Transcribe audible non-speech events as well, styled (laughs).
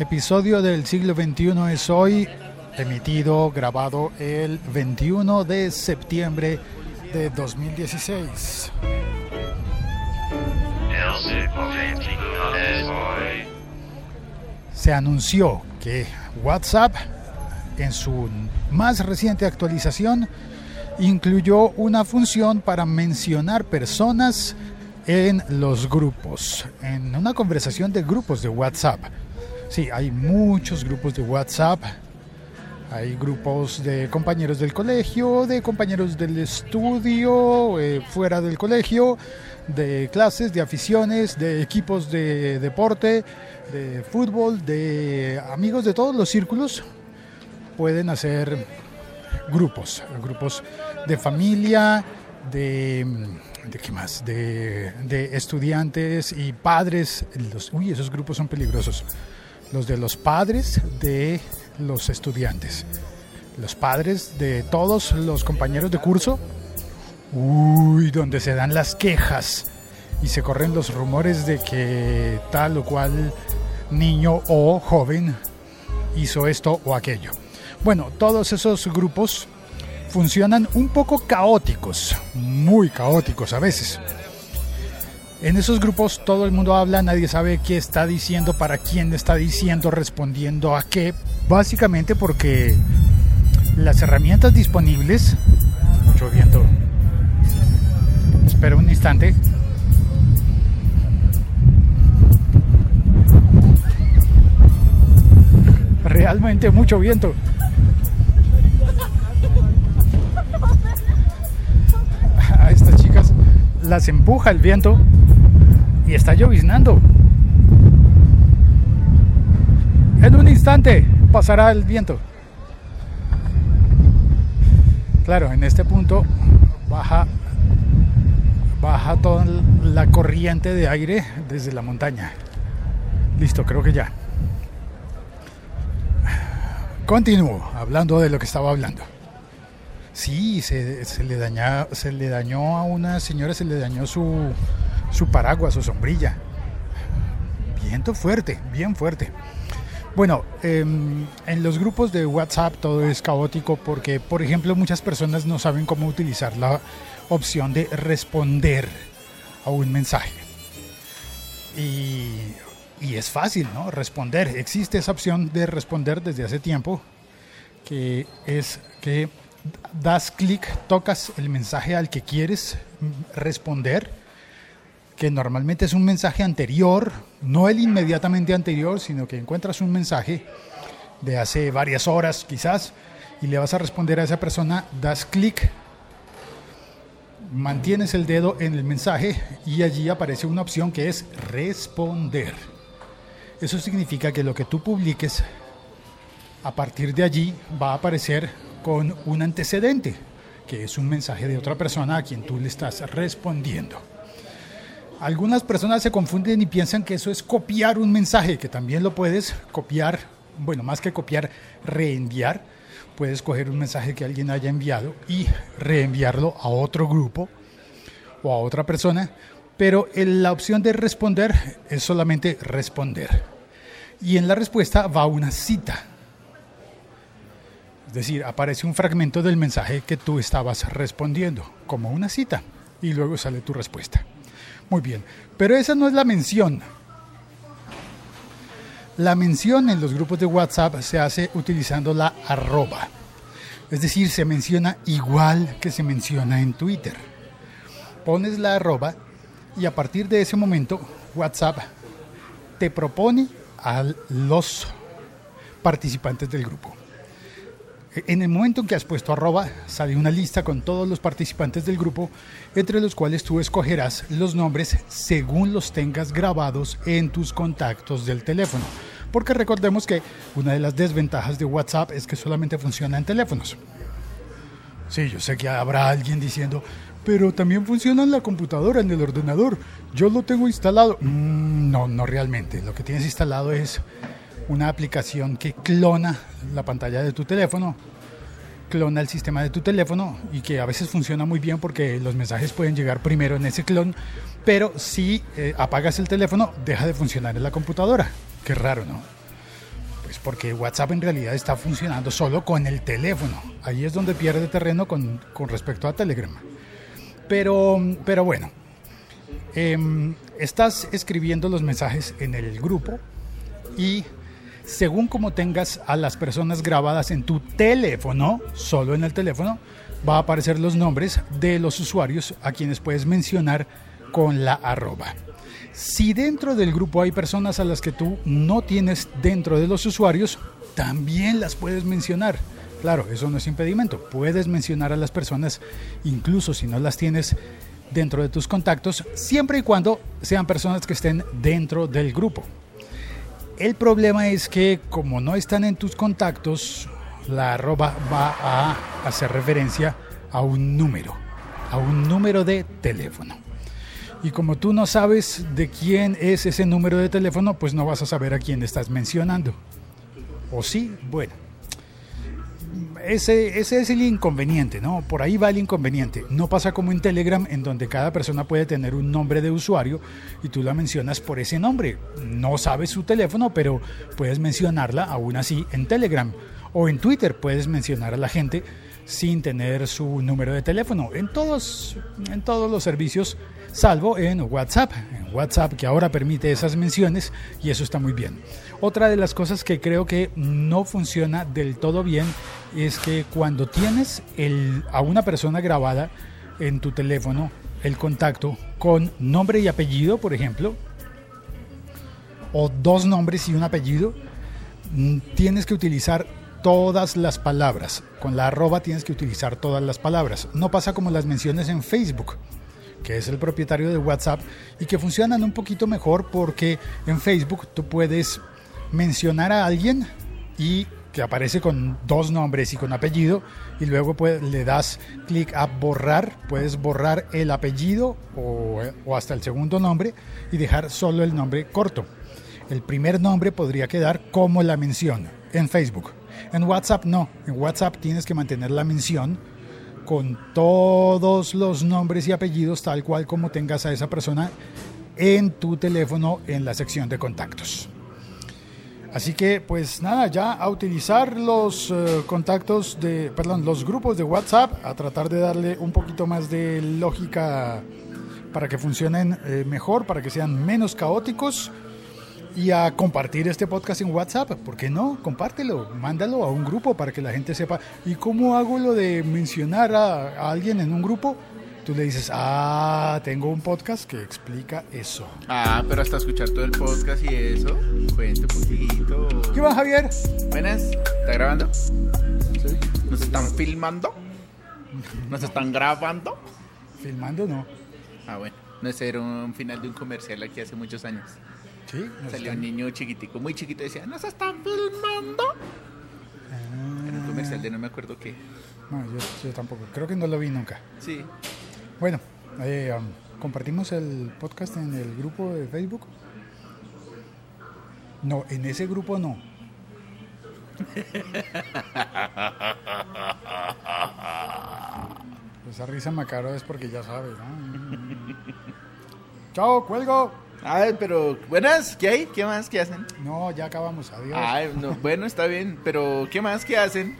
episodio del siglo XXI es hoy, emitido, grabado el 21 de septiembre de 2016. Se anunció que WhatsApp en su más reciente actualización incluyó una función para mencionar personas en los grupos, en una conversación de grupos de WhatsApp. Sí, hay muchos grupos de WhatsApp. Hay grupos de compañeros del colegio, de compañeros del estudio, eh, fuera del colegio, de clases, de aficiones, de equipos de deporte, de fútbol, de amigos de todos los círculos. Pueden hacer grupos, grupos de familia, de, de qué más, de, de estudiantes y padres. Uy, esos grupos son peligrosos los de los padres de los estudiantes, los padres de todos los compañeros de curso, uy, donde se dan las quejas y se corren los rumores de que tal o cual niño o joven hizo esto o aquello. Bueno, todos esos grupos funcionan un poco caóticos, muy caóticos a veces. En esos grupos todo el mundo habla, nadie sabe qué está diciendo, para quién está diciendo, respondiendo a qué. Básicamente porque las herramientas disponibles... Mucho viento. Espera un instante. Realmente mucho viento. A estas chicas las empuja el viento y está lloviznando. En un instante pasará el viento. Claro, en este punto baja baja toda la corriente de aire desde la montaña. Listo, creo que ya. Continúo hablando de lo que estaba hablando. Sí, se, le dañó, se le dañó a una señora, se le dañó su, su paraguas, su sombrilla. Viento fuerte, bien fuerte. Bueno, eh, en los grupos de WhatsApp todo es caótico porque, por ejemplo, muchas personas no saben cómo utilizar la opción de responder a un mensaje. Y, y es fácil, ¿no? Responder. Existe esa opción de responder desde hace tiempo, que es que das clic, tocas el mensaje al que quieres responder que normalmente es un mensaje anterior, no el inmediatamente anterior, sino que encuentras un mensaje de hace varias horas quizás y le vas a responder a esa persona, das clic, mantienes el dedo en el mensaje y allí aparece una opción que es responder. Eso significa que lo que tú publiques a partir de allí va a aparecer con un antecedente, que es un mensaje de otra persona a quien tú le estás respondiendo. Algunas personas se confunden y piensan que eso es copiar un mensaje, que también lo puedes copiar, bueno, más que copiar, reenviar. Puedes coger un mensaje que alguien haya enviado y reenviarlo a otro grupo o a otra persona, pero la opción de responder es solamente responder. Y en la respuesta va una cita. Es decir, aparece un fragmento del mensaje que tú estabas respondiendo, como una cita, y luego sale tu respuesta. Muy bien, pero esa no es la mención. La mención en los grupos de WhatsApp se hace utilizando la arroba. Es decir, se menciona igual que se menciona en Twitter. Pones la arroba y a partir de ese momento WhatsApp te propone a los participantes del grupo. En el momento en que has puesto arroba, sale una lista con todos los participantes del grupo, entre los cuales tú escogerás los nombres según los tengas grabados en tus contactos del teléfono. Porque recordemos que una de las desventajas de WhatsApp es que solamente funciona en teléfonos. Sí, yo sé que habrá alguien diciendo, pero también funciona en la computadora, en el ordenador. Yo lo tengo instalado. Mm, no, no realmente. Lo que tienes instalado es una aplicación que clona la pantalla de tu teléfono, clona el sistema de tu teléfono y que a veces funciona muy bien porque los mensajes pueden llegar primero en ese clon, pero si eh, apagas el teléfono deja de funcionar en la computadora. Qué raro, ¿no? pues porque WhatsApp en realidad está funcionando solo con el teléfono. Ahí es donde pierde terreno con, con respecto a Telegram. Pero, pero bueno, em, estás escribiendo los mensajes en el grupo y según como tengas a las personas grabadas en tu teléfono, solo en el teléfono, va a aparecer los nombres de los usuarios a quienes puedes mencionar con la arroba. Si dentro del grupo hay personas a las que tú no tienes dentro de los usuarios, también las puedes mencionar. Claro, eso no es impedimento. Puedes mencionar a las personas incluso si no las tienes dentro de tus contactos, siempre y cuando sean personas que estén dentro del grupo. El problema es que como no están en tus contactos, la arroba va a hacer referencia a un número, a un número de teléfono. Y como tú no sabes de quién es ese número de teléfono, pues no vas a saber a quién estás mencionando. ¿O sí? Bueno. Ese, ese, es el inconveniente, ¿no? Por ahí va el inconveniente. No pasa como en Telegram, en donde cada persona puede tener un nombre de usuario y tú la mencionas por ese nombre. No sabes su teléfono, pero puedes mencionarla aún así en Telegram. O en Twitter puedes mencionar a la gente sin tener su número de teléfono. En todos, en todos los servicios, salvo en WhatsApp. En WhatsApp que ahora permite esas menciones y eso está muy bien. Otra de las cosas que creo que no funciona del todo bien es que cuando tienes el, a una persona grabada en tu teléfono, el contacto con nombre y apellido, por ejemplo, o dos nombres y un apellido, mm, tienes que utilizar todas las palabras. Con la arroba tienes que utilizar todas las palabras. No pasa como las menciones en Facebook, que es el propietario de WhatsApp y que funcionan un poquito mejor porque en Facebook tú puedes mencionar a alguien y que aparece con dos nombres y con apellido y luego le das clic a borrar, puedes borrar el apellido o, o hasta el segundo nombre y dejar solo el nombre corto. El primer nombre podría quedar como la mención en Facebook. En WhatsApp no, en WhatsApp tienes que mantener la mención con todos los nombres y apellidos tal cual como tengas a esa persona en tu teléfono en la sección de contactos. Así que pues nada, ya a utilizar los eh, contactos de, perdón, los grupos de WhatsApp, a tratar de darle un poquito más de lógica para que funcionen eh, mejor, para que sean menos caóticos y a compartir este podcast en WhatsApp. ¿Por qué no? Compártelo, mándalo a un grupo para que la gente sepa. ¿Y cómo hago lo de mencionar a, alguien en un grupo? Tú le dices, ah, tengo un podcast que explica eso. Ah, pero hasta escuchar todo el podcast y eso, cuente un poquito. ¿Qué va, Javier? Buenas, ¿está grabando? Sí. ¿Nos están filmando? ¿Nos están grabando? Filmando no. Ah, bueno, no es era un final de un comercial aquí hace muchos años. Sí, Salió un niño chiquitico, muy chiquito, decía, ¿nos están filmando? Era un comercial de no me acuerdo qué. No, yo, tampoco. Creo que no lo vi nunca. Sí. Bueno, eh, um, compartimos el podcast en el grupo de Facebook. No, en ese grupo no. (laughs) Esa risa macabra es porque ya sabes, ¿no? (laughs) Chao, cuelgo. Ay, pero buenas, ¿qué hay? ¿Qué más? ¿Qué hacen? No, ya acabamos, adiós. Ay, no, bueno, está bien, pero ¿qué más? ¿Qué hacen?